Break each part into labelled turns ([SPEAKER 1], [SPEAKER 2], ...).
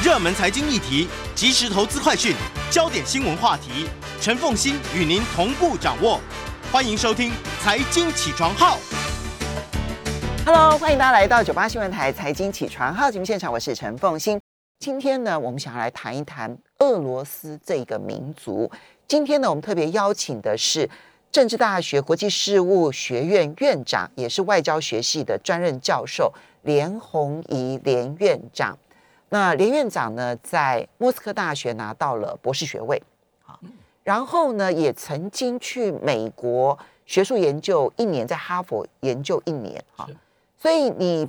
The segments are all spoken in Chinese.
[SPEAKER 1] 热门财经议题、即时投资快讯、焦点新闻话题，陈凤欣与您同步掌握。欢迎收听《财经起床号》。
[SPEAKER 2] Hello，欢迎大家来到九八新闻台财经起床号节目现场，我是陈凤欣。今天呢，我们想要来谈一谈俄罗斯这个民族。今天呢，我们特别邀请的是政治大学国际事务学院院长，也是外交学系的专任教授连宏仪连院长。那连院长呢，在莫斯科大学拿到了博士学位，好，然后呢，也曾经去美国学术研究一年，在哈佛研究一年，哈。所以你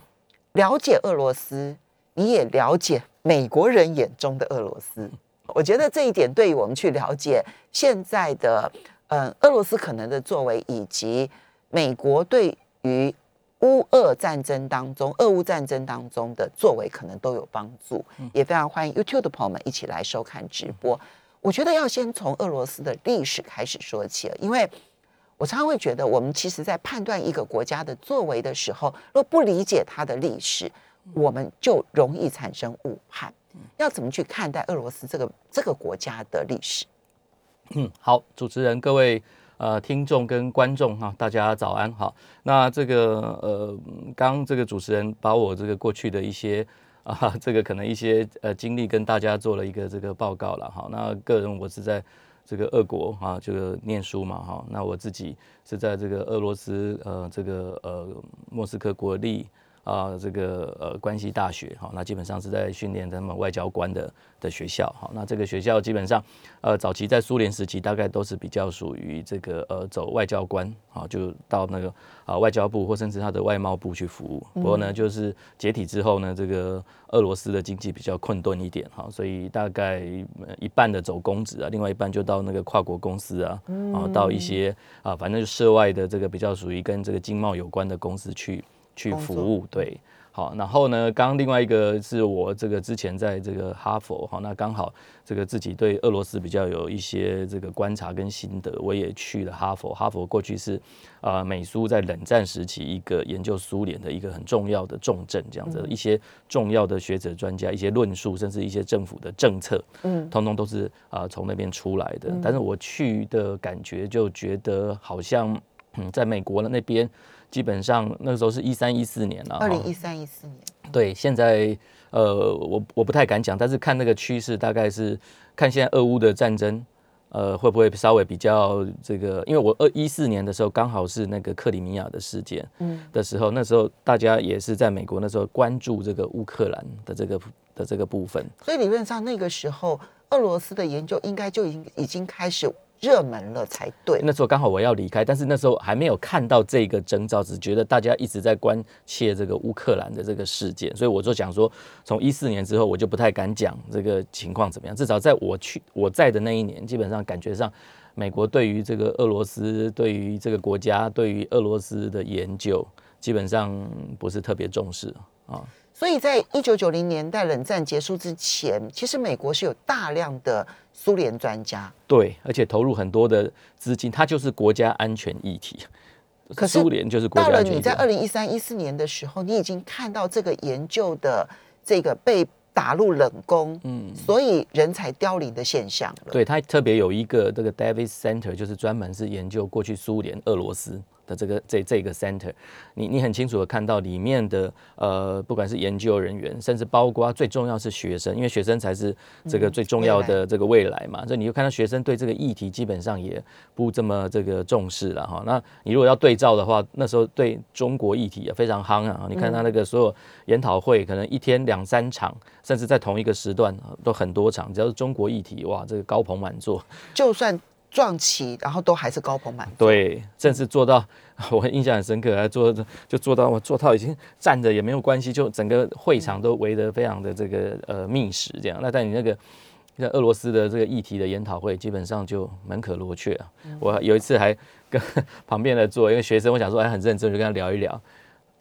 [SPEAKER 2] 了解俄罗斯，你也了解美国人眼中的俄罗斯。我觉得这一点对于我们去了解现在的嗯俄罗斯可能的作为，以及美国对于乌俄战争当中、俄乌战争当中的作为，可能都有帮助。也非常欢迎 YouTube 的朋友们一起来收看直播。我觉得要先从俄罗斯的历史开始说起了，因为我常常会觉得，我们其实在判断一个国家的作为的时候，若不理解它的历史，我们就容易产生误判。要怎么去看待俄罗斯这个这个国家的历史？
[SPEAKER 3] 嗯，好，主持人、各位呃听众跟观众哈，大家早安好。那这个呃，刚这个主持人把我这个过去的一些 啊，这个可能一些呃经历跟大家做了一个这个报告了哈。那个人我是在这个俄国啊，这个念书嘛哈。那我自己是在这个俄罗斯呃这个呃莫斯科国立。啊，这个呃关系大学，好，那基本上是在训练他们外交官的的学校，好，那这个学校基本上，呃，早期在苏联时期，大概都是比较属于这个呃走外交官，好，就到那个啊外交部或甚至他的外贸部去服务。不过呢，就是解体之后呢，这个俄罗斯的经济比较困顿一点，哈，所以大概一半的走公职啊，另外一半就到那个跨国公司啊，啊，到一些啊，反正就涉外的这个比较属于跟这个经贸有关的公司去。去服务对，好，然后呢，刚刚另外一个是我这个之前在这个哈佛，好，那刚好这个自己对俄罗斯比较有一些这个观察跟心得，我也去了哈佛。哈佛过去是啊美苏在冷战时期一个研究苏联的一个很重要的重镇，这样子一些重要的学者专家一些论述，甚至一些政府的政策，嗯，通通都是啊从那边出来的。但是我去的感觉就觉得好像嗯在美国的那边。基本上那个时候是一三一四年了，
[SPEAKER 2] 二零一三一四年。
[SPEAKER 3] 对，现在呃，我我不太敢讲，但是看那个趋势，大概是看现在俄乌的战争，呃，会不会稍微比较这个？因为我二一四年的时候刚好是那个克里米亚的事件，嗯，的时候，那时候大家也是在美国那时候关注这个乌克兰的这个的这个部分，
[SPEAKER 2] 所以理论上那个时候俄罗斯的研究应该就已经已经开始。热门了才对。
[SPEAKER 3] 那时候刚好我要离开，但是那时候还没有看到这个征兆，只觉得大家一直在关切这个乌克兰的这个事件，所以我就讲说，从一四年之后，我就不太敢讲这个情况怎么样。至少在我去我在的那一年，基本上感觉上，美国对于这个俄罗斯，对于这个国家，对于俄罗斯的研究，基本上不是特别重视啊。
[SPEAKER 2] 所以在一九九零年代冷战结束之前，其实美国是有大量的苏联专家，
[SPEAKER 3] 对，而且投入很多的资金，它就是国家安全议题。
[SPEAKER 2] 可是
[SPEAKER 3] 苏联就是国家
[SPEAKER 2] 到了
[SPEAKER 3] 安全议题。
[SPEAKER 2] 你在二零一三一四年的时候，你已经看到这个研究的这个被打入冷宫，嗯，所以人才凋零的现象了。
[SPEAKER 3] 对，它特别有一个这个 Davis Center，就是专门是研究过去苏联、俄罗斯的这个这这个 center，你你很清楚的看到里面的呃，不管是研究人员，甚至包括最重要是学生，因为学生才是这个最重要的这个未来嘛。所以你就看到学生对这个议题基本上也不这么这个重视了哈。那你如果要对照的话，那时候对中国议题也非常夯啊。你看他那个所有研讨会，可能一天两三场，甚至在同一个时段都很多场，只要是中国议题，哇，这个高朋满座。
[SPEAKER 2] 就算撞齐，然后都还是高朋满座。
[SPEAKER 3] 对，甚至做到 我印象很深刻，还做就做到我做到已经站着也没有关系，就整个会场都围得非常的这个呃密实这样。那在你那个在俄罗斯的这个议题的研讨会，基本上就门可罗雀啊。我有一次还跟 旁边的坐一个学生，我想说哎很认真，就跟他聊一聊。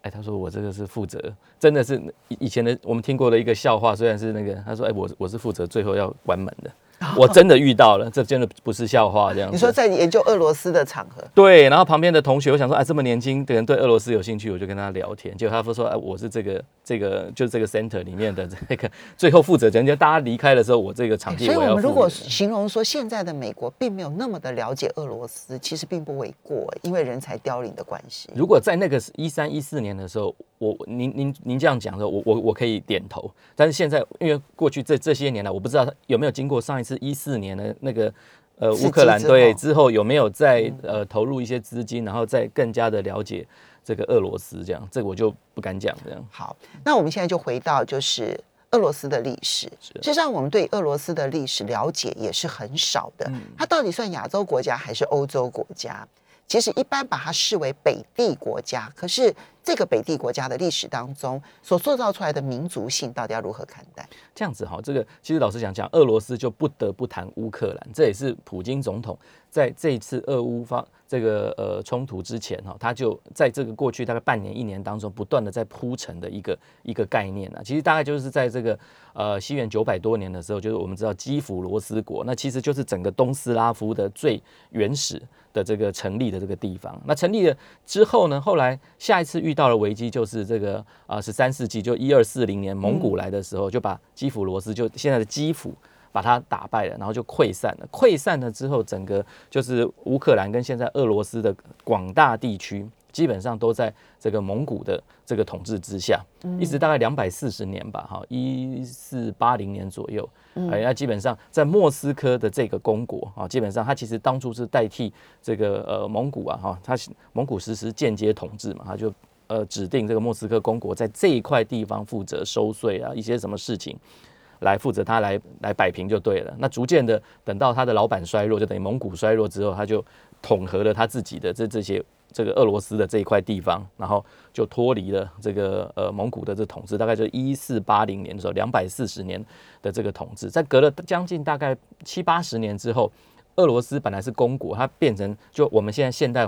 [SPEAKER 3] 哎，他说我这个是负责，真的是以以前的我们听过的一个笑话，虽然是那个他说哎我我是负责最后要关门的。我真的遇到了，这真的不是笑话，这样。
[SPEAKER 2] 你说在研究俄罗斯的场合，
[SPEAKER 3] 对，然后旁边的同学，我想说，哎，这么年轻的人对俄罗斯有兴趣，我就跟他聊天。结果他说，哎，我是这个这个就是这个 center 里面的这个最后负责人。就大家离开的时候，我这个场地
[SPEAKER 2] 所以
[SPEAKER 3] 我
[SPEAKER 2] 们如果形容说现在的美国并没有那么的了解俄罗斯，其实并不为过，因为人才凋零的关系。
[SPEAKER 3] 如果在那个一三一四年的时候，我您您您这样讲的我我我可以点头。但是现在，因为过去这这些年来，我不知道有没有经过上一次一四年的那个呃乌克兰对之后有没有再呃投入一些资金，然后再更加的了解这个俄罗斯这样，这个我就不敢讲这样。
[SPEAKER 2] 好，那我们现在就回到就是俄罗斯的历史。事实上，我们对俄罗斯的历史了解也是很少的。它到底算亚洲国家还是欧洲国家？其实一般把它视为北地国家，可是这个北地国家的历史当中所塑造出来的民族性，到底要如何看待？
[SPEAKER 3] 这样子哈，这个其实老实讲讲，俄罗斯就不得不谈乌克兰，这也是普京总统在这一次俄乌方这个呃冲突之前哈，他就在这个过去大概半年一年当中，不断的在铺陈的一个一个概念啊。其实大概就是在这个呃西元九百多年的时候，就是我们知道基辅罗斯国，那其实就是整个东斯拉夫的最原始的这个成立的这个地方。那成立了之后呢，后来下一次遇到了危机，就是这个啊十三世纪就一二四零年蒙古来的时候，就把基辅罗斯就现在的基辅。把它打败了，然后就溃散了。溃散了之后，整个就是乌克兰跟现在俄罗斯的广大地区，基本上都在这个蒙古的这个统治之下，一直大概两百四十年吧，哈，一四八零年左右。哎，那基本上在莫斯科的这个公国啊，基本上它其实当初是代替这个呃蒙古啊，哈，它蒙古实施间接统治嘛，它就呃指定这个莫斯科公国在这一块地方负责收税啊，一些什么事情。来负责他来来摆平就对了。那逐渐的，等到他的老板衰弱，就等于蒙古衰弱之后，他就统合了他自己的这这些这个俄罗斯的这一块地方，然后就脱离了这个呃蒙古的这统治。大概就一四八零年的时候，两百四十年的这个统治，在隔了将近大概七八十年之后，俄罗斯本来是公国，它变成就我们现在现代。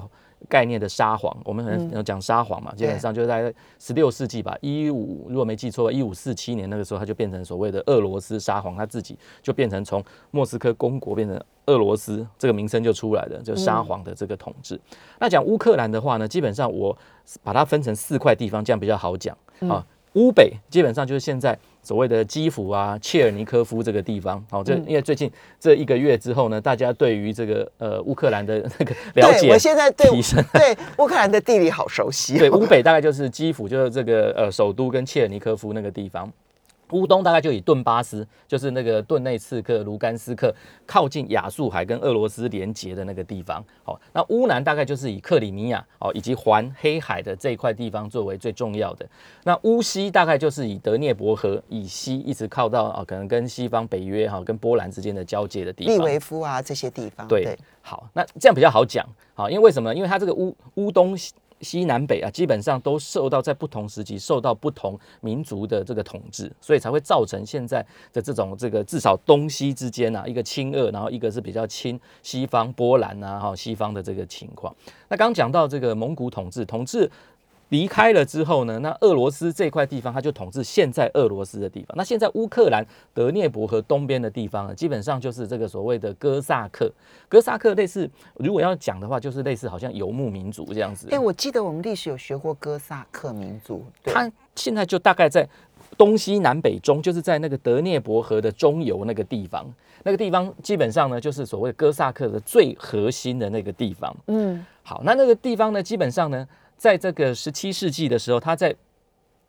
[SPEAKER 3] 概念的沙皇，我们很有讲沙皇嘛，基本上就在十六世纪吧，一五如果没记错，一五四七年那个时候，它就变成所谓的俄罗斯沙皇，他自己就变成从莫斯科公国变成俄罗斯这个名称就出来了，就沙皇的这个统治。那讲乌克兰的话呢，基本上我把它分成四块地方，这样比较好讲啊。乌北基本上就是现在所谓的基辅啊、切尔尼科夫这个地方。好，这因为最近这一个月之后呢，大家对于这个呃乌克兰的那个了解，
[SPEAKER 2] 对我现在对
[SPEAKER 3] 提升。
[SPEAKER 2] 对乌克兰的地理好熟悉、哦。
[SPEAKER 3] 对，乌北大概就是基辅，就是这个呃首都跟切尔尼科夫那个地方。乌东大概就以顿巴斯，就是那个顿内刺克、卢甘斯克，靠近亚速海跟俄罗斯连接的那个地方。好，那乌南大概就是以克里米亚哦，以及环黑海的这一块地方作为最重要的。那乌西大概就是以德涅伯河以西一直靠到啊，可能跟西方北约哈跟波兰之间的交界的地方。
[SPEAKER 2] 利维夫啊这些地方。
[SPEAKER 3] 对，好，那这样比较好讲。好，因为为什么？因为它这个乌乌东。西南北啊，基本上都受到在不同时期受到不同民族的这个统治，所以才会造成现在的这种这个至少东西之间啊，一个亲俄，然后一个是比较亲西方波兰啊，哈西方的这个情况。那刚讲到这个蒙古统治，统治。离开了之后呢，那俄罗斯这块地方，它就统治现在俄罗斯的地方。那现在乌克兰德涅伯河东边的地方呢，基本上就是这个所谓的哥萨克。哥萨克类似，如果要讲的话，就是类似好像游牧民族这样子。
[SPEAKER 2] 哎，我记得我们历史有学过哥萨克民族，
[SPEAKER 3] 它现在就大概在东西南北中，就是在那个德涅伯河的中游那个地方。那个地方基本上呢，就是所谓哥萨克的最核心的那个地方。嗯，好，那那个地方呢，基本上呢。在这个十七世纪的时候，他在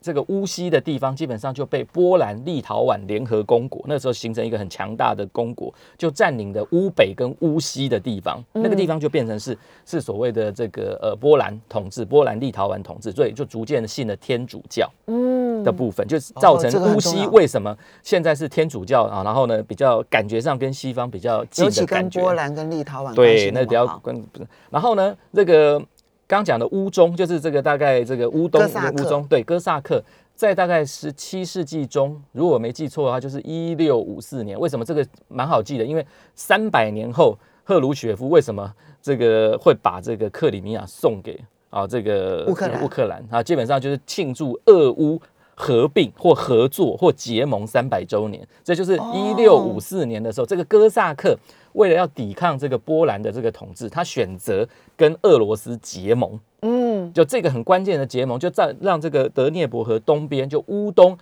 [SPEAKER 3] 这个乌西的地方，基本上就被波兰、立陶宛联合公国，那时候形成一个很强大的公国，就占领的乌北跟乌西的地方，那个地方就变成是是所谓的这个呃波兰统治，波兰、立陶宛统治，所以就逐渐的信了天主教，嗯的部分，就是造成乌西为什么现在是天主教啊？然后呢，比较感觉上跟西方比较近的感觉，
[SPEAKER 2] 波兰跟立陶宛
[SPEAKER 3] 对，那比较跟不是，然后呢，这个。刚讲的乌中就是这个大概这个乌东乌中对哥萨克，在大概十七世纪中，如果我没记错的话，就是一六五四年。为什么这个蛮好记的？因为三百年后赫鲁雪夫为什么这个会把这个克里米亚送给啊这个
[SPEAKER 2] 乌克兰
[SPEAKER 3] 乌克兰啊？基本上就是庆祝俄乌合并或合作或结盟三百周年，这就是一六五四年的时候，这个哥萨克为了要抵抗这个波兰的这个统治，他选择跟俄罗斯结盟。嗯，就这个很关键的结盟，就在让这个德涅伯河东边，就乌东，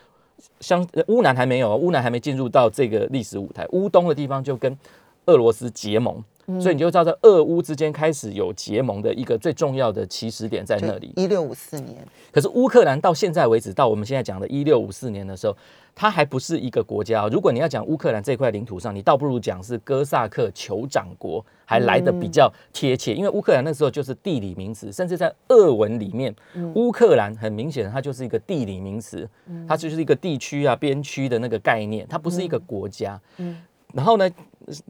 [SPEAKER 3] 像乌南还没有，乌南还没进入到这个历史舞台，乌东的地方就跟俄罗斯结盟。所以你就知道，在俄乌之间开始有结盟的一个最重要的起始点在那里。
[SPEAKER 2] 一六五四年，
[SPEAKER 3] 可是乌克兰到现在为止，到我们现在讲的一六五四年的时候，它还不是一个国家。如果你要讲乌克兰这块领土上，你倒不如讲是哥萨克酋长国，还来的比较贴切。因为乌克兰那时候就是地理名词，甚至在俄文里面，乌克兰很明显它就是一个地理名词，它就是一个地区啊、边区的那个概念，它不是一个国家。嗯。然后呢，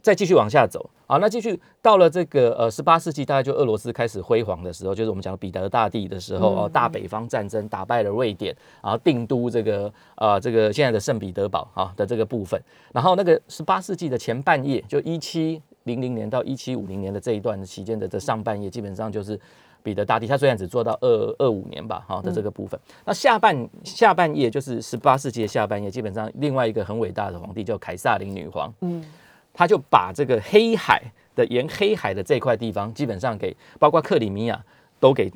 [SPEAKER 3] 再继续往下走啊，那继续到了这个呃十八世纪，大概就俄罗斯开始辉煌的时候，就是我们讲彼得大帝的时候哦，大北方战争打败了瑞典，然后定都这个呃这个现在的圣彼得堡啊的这个部分。然后那个十八世纪的前半叶，就一七零零年到一七五零年的这一段期间的这上半叶，基本上就是彼得大帝，他虽然只做到二二五年吧，哈的这个部分。那下半下半夜就是十八世纪的下半夜，基本上另外一个很伟大的皇帝叫凯撒琳女皇。嗯。他就把这个黑海的沿黑海的这块地方，基本上给包括克里米亚都给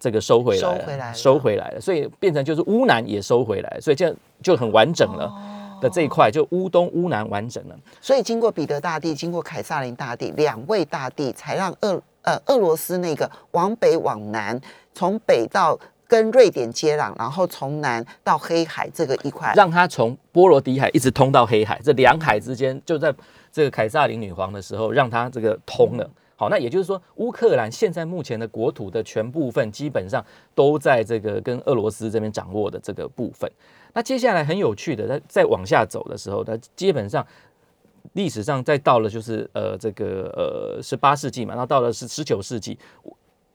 [SPEAKER 3] 这个收回来了，收回来了，所以变成就是乌南也收回来，所以这样就很完整了的这一块，就乌东乌南完整了。
[SPEAKER 2] 所以经过彼得大帝，经过凯撒林大帝两位大帝，才让俄呃俄罗斯那个往北往南，从北到。跟瑞典接壤，然后从南到黑海这个一块，
[SPEAKER 3] 让它从波罗的海一直通到黑海，这两海之间就在这个凯撒琳女皇的时候，让她这个通了。好，那也就是说，乌克兰现在目前的国土的全部分基本上都在这个跟俄罗斯这边掌握的这个部分。那接下来很有趣的，在再往下走的时候，它基本上历史上再到了就是呃这个呃十八世纪嘛，然后到了十十九世纪。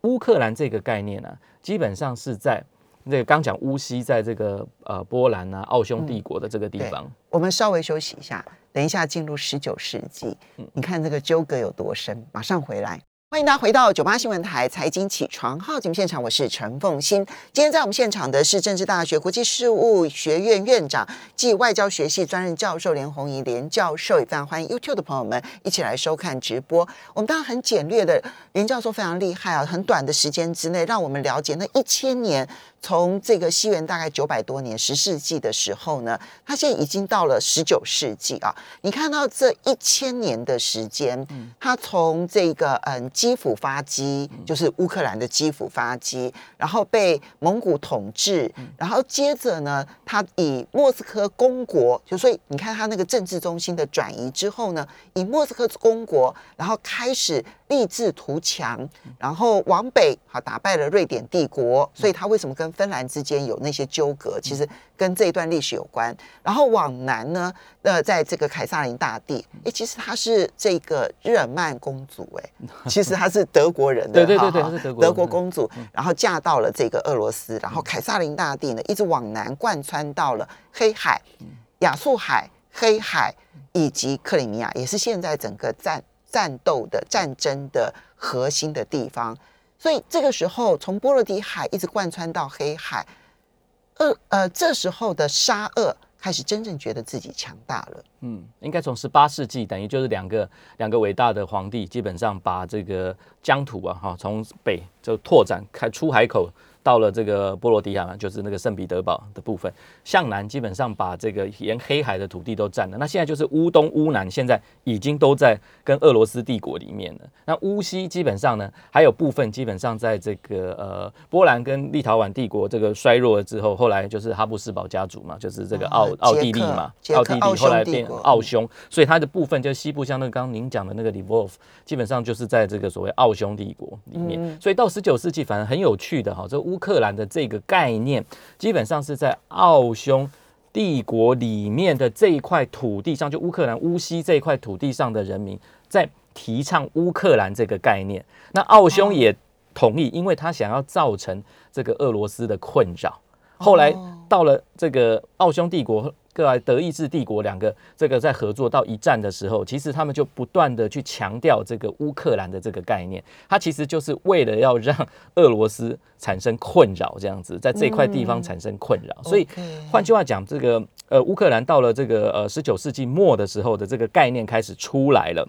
[SPEAKER 3] 乌克兰这个概念呢，基本上是在那个刚讲乌西，在这个呃波兰啊奥匈帝国的这个地方。
[SPEAKER 2] 我们稍微休息一下，等一下进入十九世纪，你看这个纠葛有多深，马上回来。欢迎大家回到九八新闻台财经起床号节目现场，我是陈凤欣。今天在我们现场的是政治大学国际事务学院院长暨外交学系专任教授连红怡连教授，也非常欢迎 YouTube 的朋友们一起来收看直播。我们当然很简略的，连教授非常厉害啊，很短的时间之内让我们了解那一千年。从这个西元大概九百多年十世纪的时候呢，他现在已经到了十九世纪啊。你看到这一千年的时间，他从这个嗯基辅发机，就是乌克兰的基辅发机，然后被蒙古统治，然后接着呢，他以莫斯科公国，就所以你看他那个政治中心的转移之后呢，以莫斯科公国，然后开始。立志图强，然后往北好打败了瑞典帝国，所以他为什么跟芬兰之间有那些纠葛？其实跟这一段历史有关。然后往南呢，呃，在这个凯撒林大帝，哎，其实他是这个日耳曼公主，哎，其实他是德国人
[SPEAKER 3] 的，对对对对，是德国
[SPEAKER 2] 德国公主，然后嫁到了这个俄罗斯，然后凯撒林大帝呢，一直往南贯穿到了黑海、亚速海、黑海以及克里米亚，也是现在整个战。战斗的战争的核心的地方，所以这个时候从波罗的海一直贯穿到黑海，呃呃，这时候的沙俄开始真正觉得自己强大了。
[SPEAKER 3] 嗯，应该从十八世纪，等于就是两个两个伟大的皇帝，基本上把这个疆土啊，哈，从北就拓展开出海口。到了这个波罗的海嘛，就是那个圣彼得堡的部分，向南基本上把这个沿黑海的土地都占了。那现在就是乌东、乌南，现在已经都在跟俄罗斯帝国里面了。那乌西基本上呢，还有部分基本上在这个呃波兰跟立陶宛帝国这个衰弱了之后，后来就是哈布斯堡家族嘛，就是这个奥奥地利嘛，
[SPEAKER 2] 奥地利
[SPEAKER 3] 后来变奥匈，所以它的部分就西部，像那个刚刚您讲的那个 Lvov，基本上就是在这个所谓奥匈帝国里面。所以到十九世纪，反正很有趣的哈，这乌。乌克兰的这个概念，基本上是在奥匈帝国里面的这一块土地上，就乌克兰乌西这一块土地上的人民在提倡乌克兰这个概念。那奥匈也同意，因为他想要造成这个俄罗斯的困扰。后来到了这个奥匈帝国。各来德意志帝国两个这个在合作到一战的时候，其实他们就不断的去强调这个乌克兰的这个概念，它其实就是为了要让俄罗斯产生困扰，这样子在这块地方产生困扰。所以换句话讲，这个呃乌克兰到了这个呃十九世纪末的时候的这个概念开始出来了。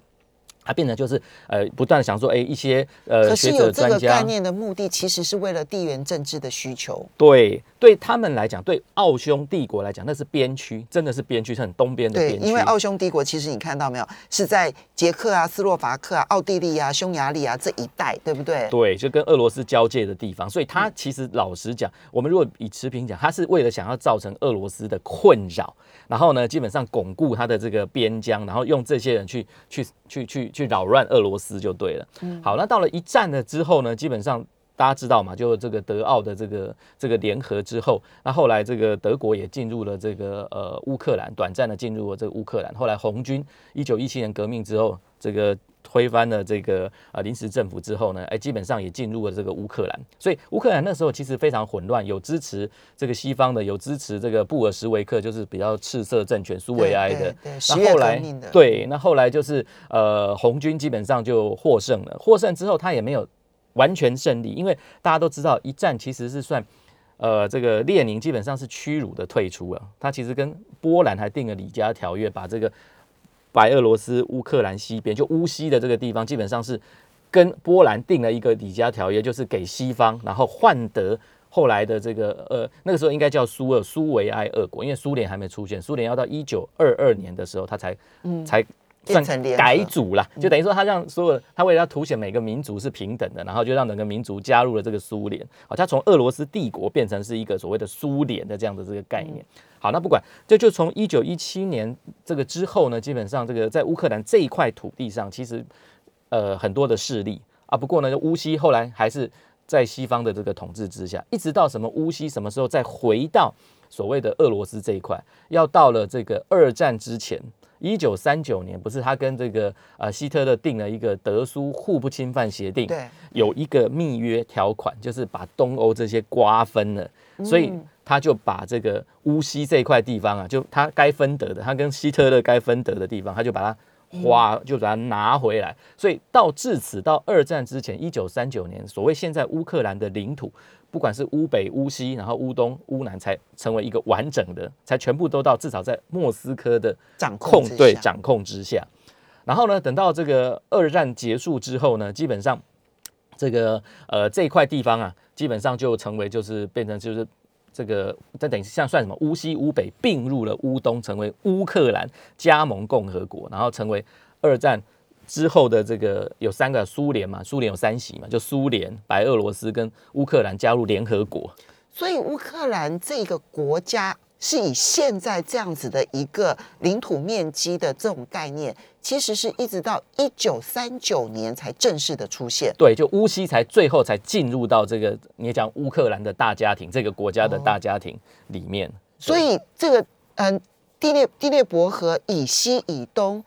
[SPEAKER 3] 它变成就是呃不断的想说，哎，一些呃
[SPEAKER 2] 可是
[SPEAKER 3] 学
[SPEAKER 2] 有这个概念的目的，其实是为了地缘政治的需求。
[SPEAKER 3] 对对他们来讲，对奥匈帝国来讲，那是边区，真的是边区，是很东边的
[SPEAKER 2] 对，
[SPEAKER 3] 边区。
[SPEAKER 2] 因为奥匈帝国其实你看到没有，是在捷克啊、斯洛伐克啊、奥地利啊、匈牙利啊这一带，对不对？
[SPEAKER 3] 对，就跟俄罗斯交界的地方，所以它其实老实讲，我们如果以持平讲，它是为了想要造成俄罗斯的困扰，然后呢，基本上巩固它的这个边疆，然后用这些人去去去去去扰乱俄罗斯就对了。好，那到了一战了之后呢，基本上。大家知道嘛？就这个德奥的这个这个联合之后，那后来这个德国也进入了这个呃乌克兰，短暂的进入了这个乌克兰。后来红军一九一七年革命之后，这个推翻了这个呃临时政府之后呢，哎，基本上也进入了这个乌克兰。所以乌克兰那时候其实非常混乱，有支持这个西方的，有支持这个布尔什维克，就是比较赤色政权苏维埃的。
[SPEAKER 2] 对
[SPEAKER 3] 那后来对，那后来就是呃红军基本上就获胜了，获胜之后他也没有完全胜利，因为大家都知道一战其实是算。呃，这个列宁基本上是屈辱的退出了，他其实跟波兰还订了里加条约，把这个白俄罗斯、乌克兰西边就乌西的这个地方，基本上是跟波兰定了一个里加条约，就是给西方，然后换得后来的这个呃那个时候应该叫苏俄苏维埃俄国，因为苏联还没出现，苏联要到一九二二年的时候，他才、才算改组啦，就等于说他让所有他为了要凸显每个民族是平等的，然后就让整个民族加入了这个苏联，好，他从俄罗斯帝国变成是一个所谓的苏联的这样的这个概念。好，那不管，这就从一九一七年这个之后呢，基本上这个在乌克兰这一块土地上，其实呃很多的势力。啊，不过呢，乌西后来还是在西方的这个统治之下，一直到什么乌西什么时候再回到所谓的俄罗斯这一块，要到了这个二战之前。一九三九年，不是他跟这个呃希特勒定了一个德苏互不侵犯协定，
[SPEAKER 2] 对，
[SPEAKER 3] 有一个密约条款，就是把东欧这些瓜分了，所以他就把这个乌西这块地方啊，就他该分得的，他跟希特勒该分得的地方，他就把它花，就把它拿回来。所以到至此，到二战之前，一九三九年，所谓现在乌克兰的领土，不管是乌北、乌西，然后乌东、乌南，才成为一个完整的，才全部都到至少在莫斯科的
[SPEAKER 2] 掌控
[SPEAKER 3] 对掌控之下。然后呢，等到这个二战结束之后呢，基本上这个呃这一块地方啊，基本上就成为就是变成就是这个这等于像算什么乌西乌北并入了乌东，成为乌克兰加盟共和国，然后成为二战之后的这个有三个苏联嘛，苏联有三席嘛，就苏联、白俄罗斯跟乌克兰加入联合国。
[SPEAKER 2] 所以乌克兰这个国家是以现在这样子的一个领土面积的这种概念，其实是一直到一九三九年才正式的出现。
[SPEAKER 3] 对，就乌西才最后才进入到这个你讲乌克兰的大家庭，这个国家的大家庭里面。
[SPEAKER 2] 所以这个嗯，第列第列伯河以西以东，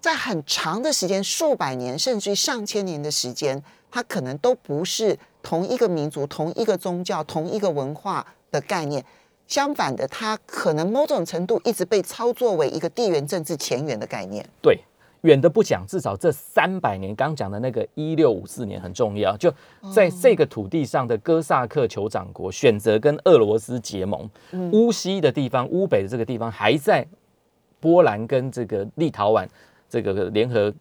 [SPEAKER 2] 在很长的时间，数百年甚至于上千年的时间，它可能都不是同一个民族、同一个宗教、同一个文化的概念。相反的，它可能某种程度一直被操作为一个地缘政治前缘的概念。
[SPEAKER 3] 对，远的不讲，至少这三百年，刚讲的那个一六五四年很重要。就在这个土地上的哥萨克酋长国选择跟俄罗斯结盟，乌西的地方、乌北的这个地方还在波兰跟这个立陶宛这个联合。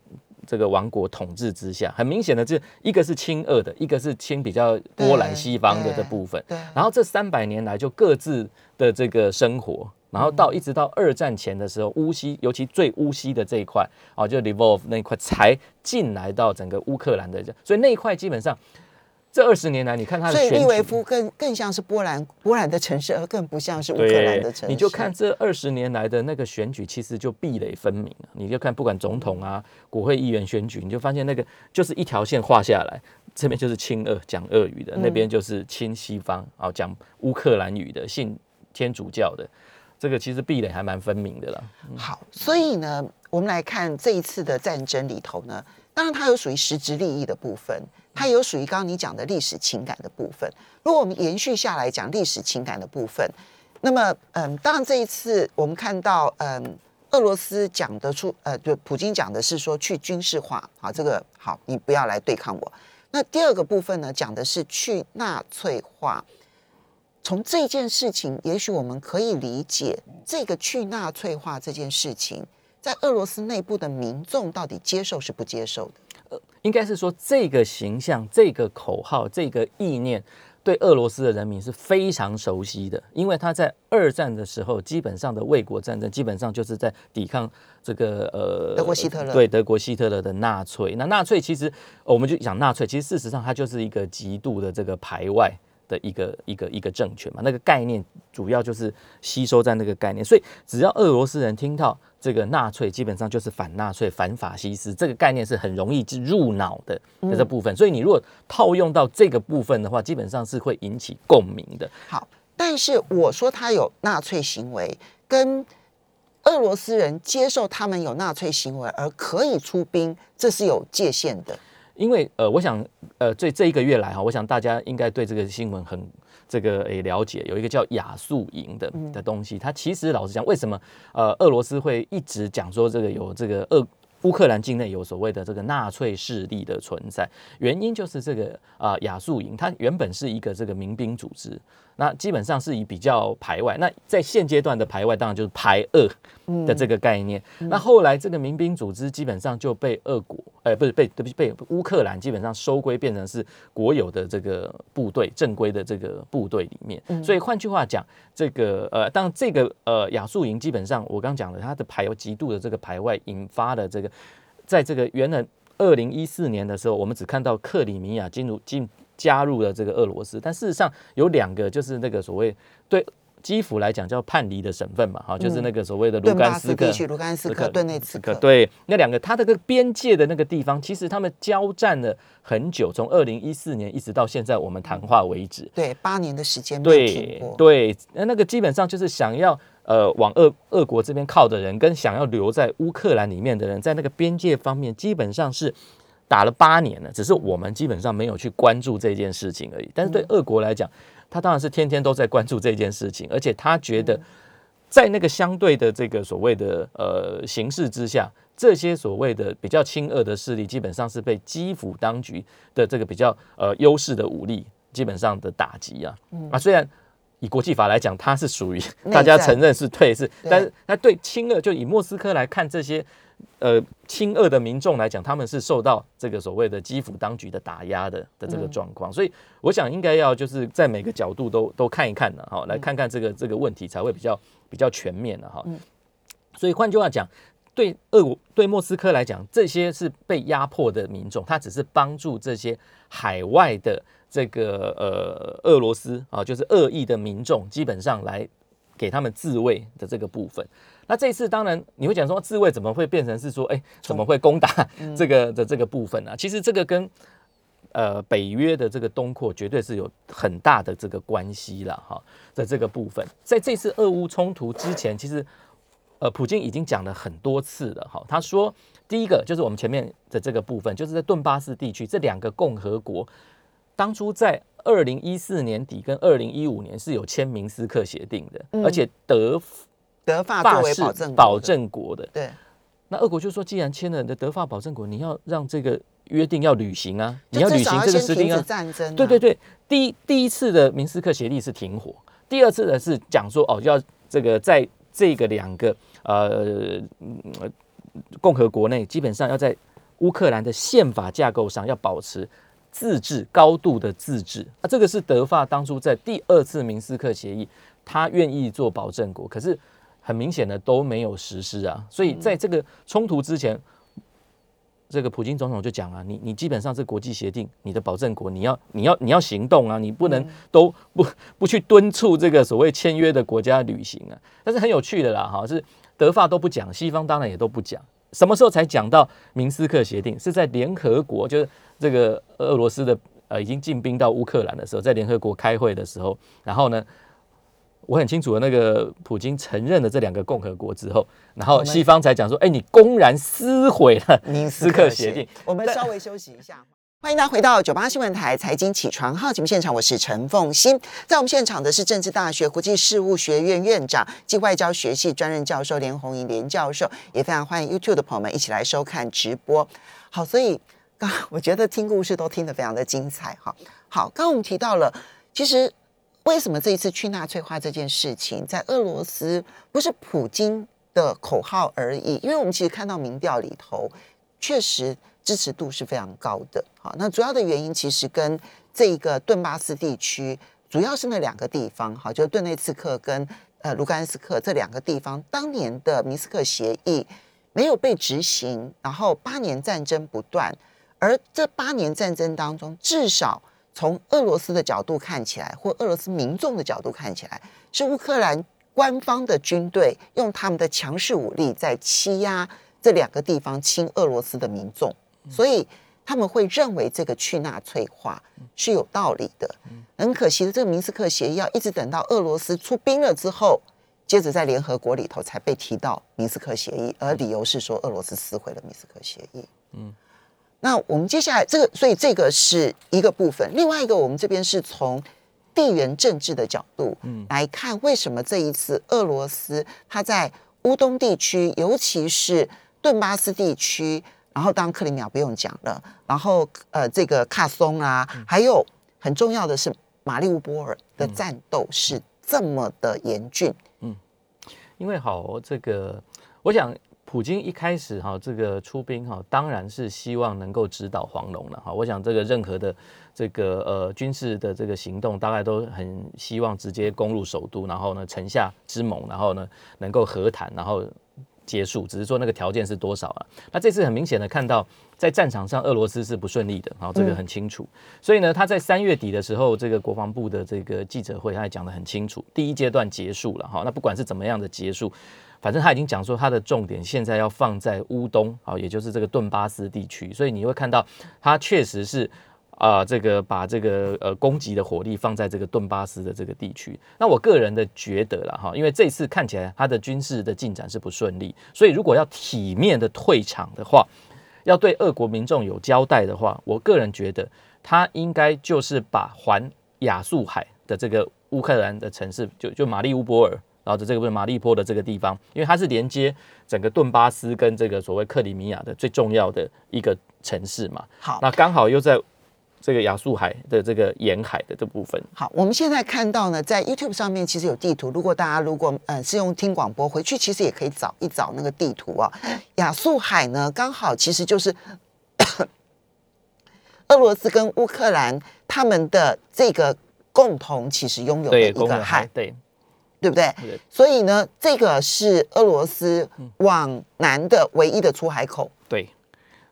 [SPEAKER 3] 这个王国统治之下，很明显的，这一个是亲俄的，一个是亲比较波兰西方的这部分。
[SPEAKER 2] 对，
[SPEAKER 3] 然后这三百年来就各自的这个生活，然后到一直到二战前的时候，乌西尤其最乌西的这一块啊，就 Lvov 那一块才进来到整个乌克兰的，所以那一块基本上这二十年来，你看他的
[SPEAKER 2] 所以
[SPEAKER 3] 选。
[SPEAKER 2] 利维夫更更像是波兰波兰的城市，而更不像是乌克兰的城市。
[SPEAKER 3] 你就看这二十年来的那个选举，其实就壁垒分明啊。你就看不管总统啊、国会议员选举，你就发现那个就是一条线画下来，这边就是亲俄讲俄语的，那边就是亲西方啊讲乌克兰语的，信天主教的。这个其实壁垒还蛮分明的啦。
[SPEAKER 2] 好，所以呢，我们来看这一次的战争里头呢，当然它有属于实质利益的部分，它有属于刚刚你讲的历史情感的部分。如果我们延续下来讲历史情感的部分，那么嗯，当然这一次我们看到嗯。俄罗斯讲得出，呃，就普京讲的是说去军事化，好，这个好，你不要来对抗我。那第二个部分呢，讲的是去纳粹化。从这件事情，也许我们可以理解，这个去纳粹化这件事情，在俄罗斯内部的民众到底接受是不接受的？
[SPEAKER 3] 呃，应该是说这个形象、这个口号、这个意念。对俄罗斯的人民是非常熟悉的，因为他在二战的时候，基本上的卫国战争，基本上就是在抵抗这个呃
[SPEAKER 2] 德国希特勒
[SPEAKER 3] 对德国希特勒的纳粹。那纳粹其实我们就讲纳粹，其实事实上它就是一个极度的这个排外。的一个一个一个政权嘛，那个概念主要就是吸收在那个概念，所以只要俄罗斯人听到这个纳粹，基本上就是反纳粹、反法西斯，这个概念是很容易入脑的的这部分。所以你如果套用到这个部分的话，基本上是会引起共鸣的。
[SPEAKER 2] 好，但是我说他有纳粹行为，跟俄罗斯人接受他们有纳粹行为而可以出兵，这是有界限的。
[SPEAKER 3] 因为呃，我想呃，这这一个月来哈，我想大家应该对这个新闻很这个诶了解，有一个叫亚速营的的东西，它其实老实讲，为什么呃俄罗斯会一直讲说这个有这个俄乌克兰境内有所谓的这个纳粹势力的存在，原因就是这个啊亚速营，它原本是一个这个民兵组织。那基本上是以比较排外，那在现阶段的排外当然就是排俄的这个概念。那后来这个民兵组织基本上就被俄国，呃，不是被对不起被乌克兰基本上收归变成是国有的这个部队，正规的这个部队里面。所以换句话讲，这个呃，当这个呃亚速营基本上我刚讲了，它的排极度的这个排外引发的这个，在这个原来二零一四年的时候，我们只看到克里米亚进入进。加入了这个俄罗斯，但事实上有两个，就是那个所谓对基辅来讲叫叛离的省份嘛，哈，就是那个所谓的卢甘斯克、
[SPEAKER 2] 卢甘斯克、顿内茨克，
[SPEAKER 3] 对，那两个它的个边界的那个地方，其实他们交战了很久，从二零一四年一直到现在我们谈话为止，
[SPEAKER 2] 对，八年的时间，
[SPEAKER 3] 对对，那那个基本上就是想要呃往俄俄国这边靠的人，跟想要留在乌克兰里面的人，在那个边界方面基本上是。打了八年了，只是我们基本上没有去关注这件事情而已。但是对俄国来讲，他当然是天天都在关注这件事情，而且他觉得在那个相对的这个所谓的呃形势之下，这些所谓的比较亲俄的势力，基本上是被基辅当局的这个比较呃优势的武力基本上的打击啊。啊，虽然以国际法来讲，它是属于大家承认是退是，但是那对亲俄就以莫斯科来看这些。呃，亲俄的民众来讲，他们是受到这个所谓的基辅当局的打压的的这个状况，所以我想应该要就是在每个角度都都看一看的哈，来看看这个这个问题才会比较比较全面的哈。所以换句话讲，对俄国对莫斯科来讲，这些是被压迫的民众，他只是帮助这些海外的这个呃俄罗斯啊，就是恶意的民众，基本上来给他们自卫的这个部分。那这一次当然你会讲说自卫怎么会变成是说哎怎么会攻打 这个的这个部分呢？其实这个跟呃北约的这个东扩绝对是有很大的这个关系了哈。在这个部分，在这次俄乌冲突之前，其实呃普京已经讲了很多次了哈。他说第一个就是我们前面的这个部分，就是在顿巴斯地区这两个共和国，当初在二零一四年底跟二零一五年是有签明斯克协定的，而且德。
[SPEAKER 2] 德法作为保证
[SPEAKER 3] 保证国的，
[SPEAKER 2] 对，
[SPEAKER 3] 那俄国就说，既然签了的德法保证国，你要让这个约定要履行啊，你要履行这个约定啊。
[SPEAKER 2] 战争，
[SPEAKER 3] 对对对，第一第一次的明斯克协议是停火，第二次的是讲说哦，要这个在这个两个呃共和国内，基本上要在乌克兰的宪法架构上要保持自治，高度的自治啊，这个是德法当初在第二次明斯克协议，他愿意做保证国，可是。很明显的都没有实施啊，所以在这个冲突之前，这个普京总统就讲啊，你你基本上是国际协定，你的保证国，你要你要你要行动啊，你不能都不不去敦促这个所谓签约的国家履行啊。但是很有趣的啦，哈，是德法都不讲，西方当然也都不讲，什么时候才讲到明斯克协定？是在联合国，就是这个俄罗斯的呃已经进兵到乌克兰的时候，在联合国开会的时候，然后呢？我很清楚的，那个普京承认了这两个共和国之后，然后西方才讲说：“哎，你公然撕毁了明斯克协定。”
[SPEAKER 2] 我们稍微休息一下。欢迎大家回到九八新闻台财经起床号节目现场，我是陈凤欣。在我们现场的是政治大学国际事务学院院长及外交学系专任教授连红莹连教授，也非常欢迎 YouTube 的朋友们一起来收看直播。好，所以刚我觉得听故事都听得非常的精彩哈。好，刚刚我们提到了，其实为什么这一次去纳粹化这件事情，在俄罗斯不是普京的口号而已，因为我们其实看到民调里头，确实。支持度是非常高的，好，那主要的原因其实跟这一个顿巴斯地区，主要是那两个地方，哈，就顿内茨克跟呃卢甘斯克这两个地方，当年的明斯克协议没有被执行，然后八年战争不断，而这八年战争当中，至少从俄罗斯的角度看起来，或俄罗斯民众的角度看起来，是乌克兰官方的军队用他们的强势武力在欺压这两个地方亲俄罗斯的民众。所以他们会认为这个去纳粹化是有道理的。很可惜的，这个明斯克协议要一直等到俄罗斯出兵了之后，接着在联合国里头才被提到明斯克协议，而理由是说俄罗斯撕毁了明斯克协议。嗯，那我们接下来这个，所以这个是一个部分。另外一个，我们这边是从地缘政治的角度来看，为什么这一次俄罗斯它在乌东地区，尤其是顿巴斯地区。然后，当克里米亚不用讲了。然后，呃，这个卡松啊，还有很重要的是马利乌波尔的战斗是这么的严峻。嗯，
[SPEAKER 3] 因为好，这个我想，普京一开始哈，这个出兵哈，当然是希望能够指导黄龙了哈。我想，这个任何的这个呃军事的这个行动，大概都很希望直接攻入首都，然后呢，城下之盟，然后呢，能够和谈，然后。结束，只是说那个条件是多少啊？那这次很明显的看到，在战场上俄罗斯是不顺利的，然后这个很清楚。所以呢，他在三月底的时候，这个国防部的这个记者会，他也讲得很清楚，第一阶段结束了哈。那不管是怎么样的结束，反正他已经讲说他的重点现在要放在乌东啊，也就是这个顿巴斯地区。所以你会看到，他确实是。啊，这个把这个呃攻击的火力放在这个顿巴斯的这个地区，那我个人的觉得了哈，因为这次看起来他的军事的进展是不顺利，所以如果要体面的退场的话，要对俄国民众有交代的话，我个人觉得他应该就是把环亚速海的这个乌克兰的城市，就就马利乌波尔，然后在这个不是马利坡的这个地方，因为它是连接整个顿巴斯跟这个所谓克里米亚的最重要的一个城市嘛。
[SPEAKER 2] 好，
[SPEAKER 3] 那刚好又在。这个亚速海的这个沿海的这部分，
[SPEAKER 2] 好，我们现在看到呢，在 YouTube 上面其实有地图。如果大家如果呃是用听广播回去，其实也可以找一找那个地图啊。亚速海呢，刚好其实就是 俄罗斯跟乌克兰他们的这个共同其实拥有的一个海，
[SPEAKER 3] 对
[SPEAKER 2] 对不对？所以呢，这个是俄罗斯往南的唯一的出海口。
[SPEAKER 3] 对。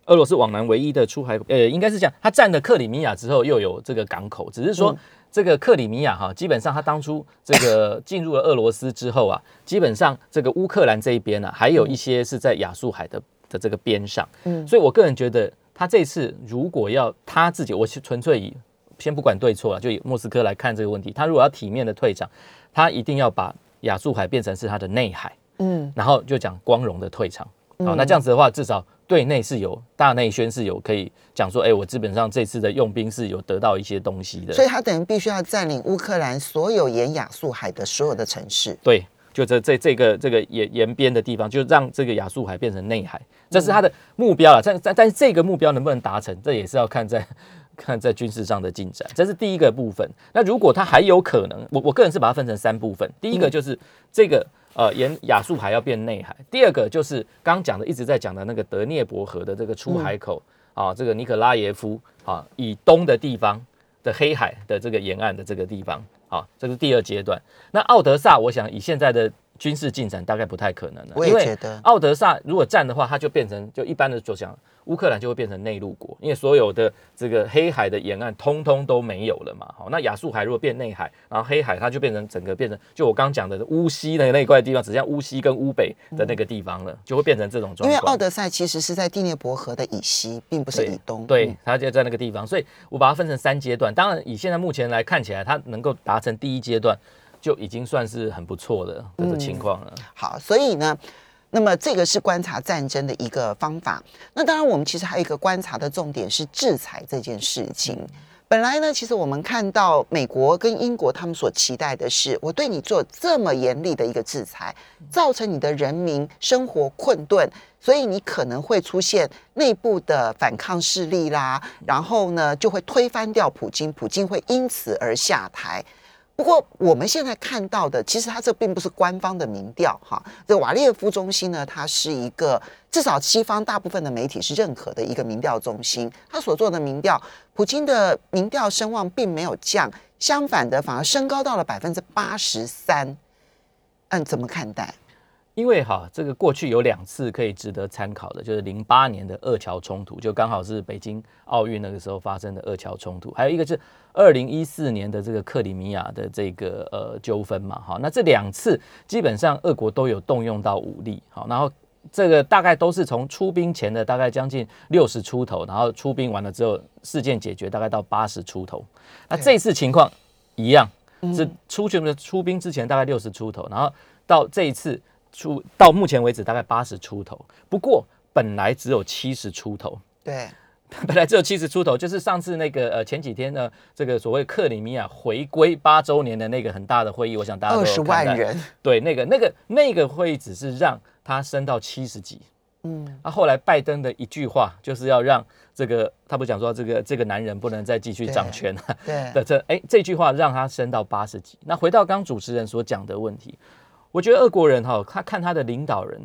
[SPEAKER 3] 俄罗斯往南唯一的出海，呃，应该是这样，它占了克里米亚之后，又有这个港口。只是说，这个克里米亚哈，基本上他当初这个进入了俄罗斯之后啊，基本上这个乌克兰这一边呢，还有一些是在亚速海的的这个边上。嗯，所以我个人觉得，他这次如果要他自己，我是纯粹以先不管对错了，就以莫斯科来看这个问题，他如果要体面的退场，他一定要把亚速海变成是他的内海。嗯，然后就讲光荣的退场。好，那这样子的话，至少。对内是有大内宣是有可以讲说，哎，我基本上这次的用兵是有得到一些东西的，
[SPEAKER 2] 所以他等于必须要占领乌克兰所有沿亚速海的所有的城市。
[SPEAKER 3] 对，就这这这个这个沿沿边的地方，就让这个亚速海变成内海，这是他的目标了。但但但是这个目标能不能达成，这也是要看在看在军事上的进展。这是第一个部分。那如果它还有可能，我我个人是把它分成三部分。第一个就是这个。呃，沿亚速海要变内海。第二个就是刚讲的，一直在讲的那个德涅伯河的这个出海口啊，这个尼可拉耶夫啊，以东的地方的黑海的这个沿岸的这个地方啊，这是第二阶段。那奥德萨，我想以现在的军事进展，大概不太可能了。
[SPEAKER 2] 我也觉得，
[SPEAKER 3] 奥德萨如果占的话，它就变成就一般的就讲。乌克兰就会变成内陆国，因为所有的这个黑海的沿岸通通都没有了嘛。好，那亚速海如果变内海，然后黑海它就变成整个变成，就我刚刚讲的乌西的那一块地方，只剩乌西跟乌北的那个地方了，就会变成这种状况。
[SPEAKER 2] 因为奥德赛其实是在第聂伯河的以西，并不是以东。
[SPEAKER 3] 对，它就在那个地方，所以我把它分成三阶段。当然，以现在目前来看起来，它能够达成第一阶段，就已经算是很不错的这个情况了。
[SPEAKER 2] 好，所以呢。那么这个是观察战争的一个方法。那当然，我们其实还有一个观察的重点是制裁这件事情。本来呢，其实我们看到美国跟英国他们所期待的是，我对你做这么严厉的一个制裁，造成你的人民生活困顿，所以你可能会出现内部的反抗势力啦，然后呢就会推翻掉普京，普京会因此而下台。不过我们现在看到的，其实它这并不是官方的民调哈。这瓦列夫中心呢，它是一个至少西方大部分的媒体是认可的一个民调中心。他所做的民调，普京的民调声望并没有降，相反的反而升高到了百分之八十三。嗯，怎么看待？
[SPEAKER 3] 因为哈，这个过去有两次可以值得参考的，就是零八年的二桥冲突，就刚好是北京奥运那个时候发生的二桥冲突，还有一个是二零一四年的这个克里米亚的这个呃纠纷嘛，哈，那这两次基本上俄国都有动用到武力，好，然后这个大概都是从出兵前的大概将近六十出头，然后出兵完了之后事件解决大概到八十出头，那这次情况一样，是出去的出兵之前大概六十出头，然后到这一次。出到目前为止大概八十出头，不过本来只有七十出头。
[SPEAKER 2] 对，
[SPEAKER 3] 本来只有七十出头，就是上次那个呃前几天呢，这个所谓克里米亚回归八周年的那个很大的会议，我想大家都二
[SPEAKER 2] 十万人。
[SPEAKER 3] 对，那个那个那个会议只是让他升到七十几。嗯，那后来拜登的一句话就是要让这个他不讲说这个这个男人不能再继续掌权了。
[SPEAKER 2] 对
[SPEAKER 3] 的，这哎这句话让他升到八十几。那回到刚主持人所讲的问题。我觉得俄国人哈，他看他的领导人，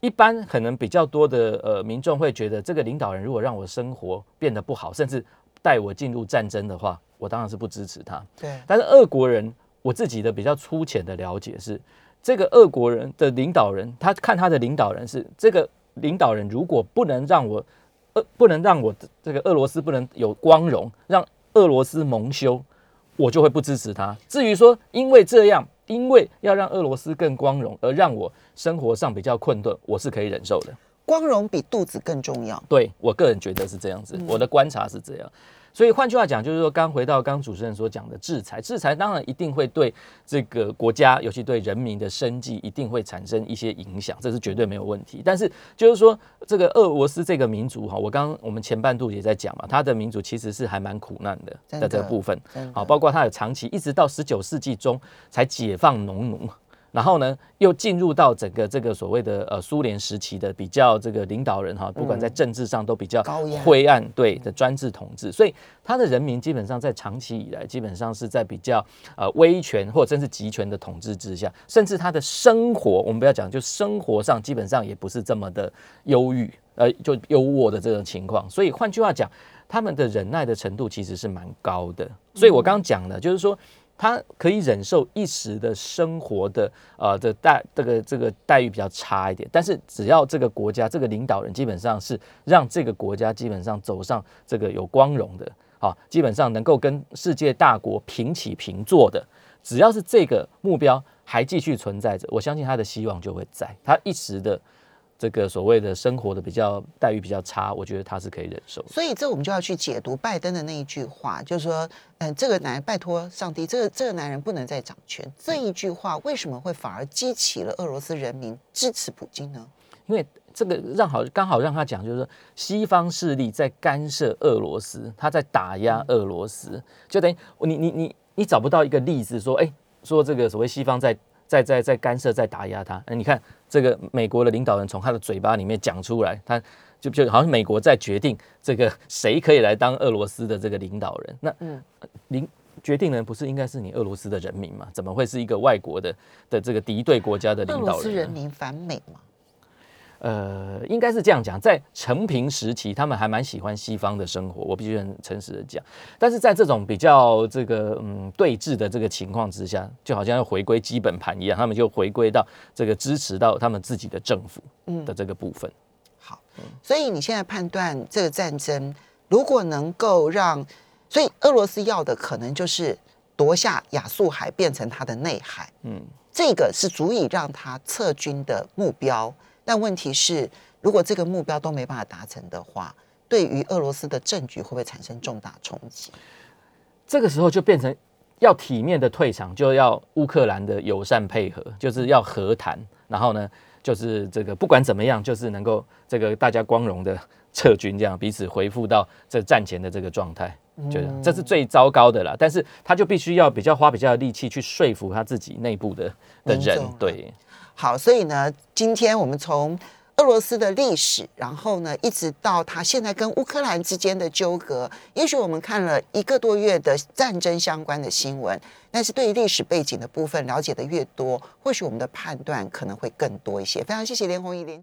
[SPEAKER 3] 一般可能比较多的呃民众会觉得，这个领导人如果让我生活变得不好，甚至带我进入战争的话，我当然是不支持他。
[SPEAKER 2] 对。
[SPEAKER 3] 但是俄国人，我自己的比较粗浅的了解是，这个俄国人的领导人，他看他的领导人是这个领导人，如果不能让我俄不能让我这个俄罗斯不能有光荣，让俄罗斯蒙羞，我就会不支持他。至于说因为这样。因为要让俄罗斯更光荣，而让我生活上比较困顿，我是可以忍受的。
[SPEAKER 2] 光荣比肚子更重要。
[SPEAKER 3] 对我个人觉得是这样子，我的观察是这样。所以换句话讲，就是说，刚回到刚主持人所讲的制裁，制裁当然一定会对这个国家，尤其对人民的生计，一定会产生一些影响，这是绝对没有问题。但是就是说，这个俄罗斯这个民族哈，我刚我们前半度也在讲嘛，他的民族其实是还蛮苦难的，在这个部分，好，包括他有长期一直到十九世纪中才解放农奴。然后呢，又进入到整个这个所谓的呃苏联时期的比较这个领导人哈，不管在政治上都比较灰暗对的专制统治，所以他的人民基本上在长期以来基本上是在比较呃威权或者甚至集权的统治之下，甚至他的生活我们不要讲，就生活上基本上也不是这么的忧郁呃就优渥的这种情况，所以换句话讲，他们的忍耐的程度其实是蛮高的，所以我刚刚讲的就是说。他可以忍受一时的生活的呃的待这个这个待遇比较差一点，但是只要这个国家这个领导人基本上是让这个国家基本上走上这个有光荣的，好，基本上能够跟世界大国平起平坐的，只要是这个目标还继续存在着，我相信他的希望就会在，他一时的。这个所谓的生活的比较待遇比较差，我觉得他是可以忍受。
[SPEAKER 2] 所以这我们就要去解读拜登的那一句话，就是说，嗯，这个男拜托上帝，这个这个男人不能再掌权。这一句话为什么会反而激起了俄罗斯人民支持普京呢？
[SPEAKER 3] 因为这个让好刚好让他讲，就是说西方势力在干涉俄罗斯，他在打压俄罗斯，就等于你你你你找不到一个例子说，哎，说这个所谓西方在。在在在干涉，在打压他。那你看，这个美国的领导人从他的嘴巴里面讲出来，他就就好像美国在决定这个 谁可以来当俄罗斯的这个领导人。那嗯，领决定人不是应该是你俄罗斯的人民吗？怎么会是一个外国的的这个敌对国家的领导人？俄罗
[SPEAKER 2] 斯人民反美吗？
[SPEAKER 3] 呃，应该是这样讲，在成平时期，他们还蛮喜欢西方的生活，我必须很诚实的讲。但是在这种比较这个嗯对峙的这个情况之下，就好像要回归基本盘一样，他们就回归到这个支持到他们自己的政府的这个部分。
[SPEAKER 2] 好，所以你现在判断这个战争如果能够让，所以俄罗斯要的可能就是夺下亚速海变成它的内海，嗯，这个是足以让他撤军的目标。但问题是，如果这个目标都没办法达成的话，对于俄罗斯的政局会不会产生重大冲击？
[SPEAKER 3] 这个时候就变成要体面的退场，就要乌克兰的友善配合，就是要和谈，然后呢，就是这个不管怎么样，就是能够这个大家光荣的 撤军，这样彼此恢复到这战前的这个状态，觉得这是最糟糕的啦。但是他就必须要比较花比较力气去说服他自己内部的的人，对。
[SPEAKER 2] 好，所以呢，今天我们从。俄罗斯的历史，然后呢，一直到他现在跟乌克兰之间的纠葛，也许我们看了一个多月的战争相关的新闻，但是对于历史背景的部分了解的越多，或许我们的判断可能会更多一些。非常谢谢连红怡连。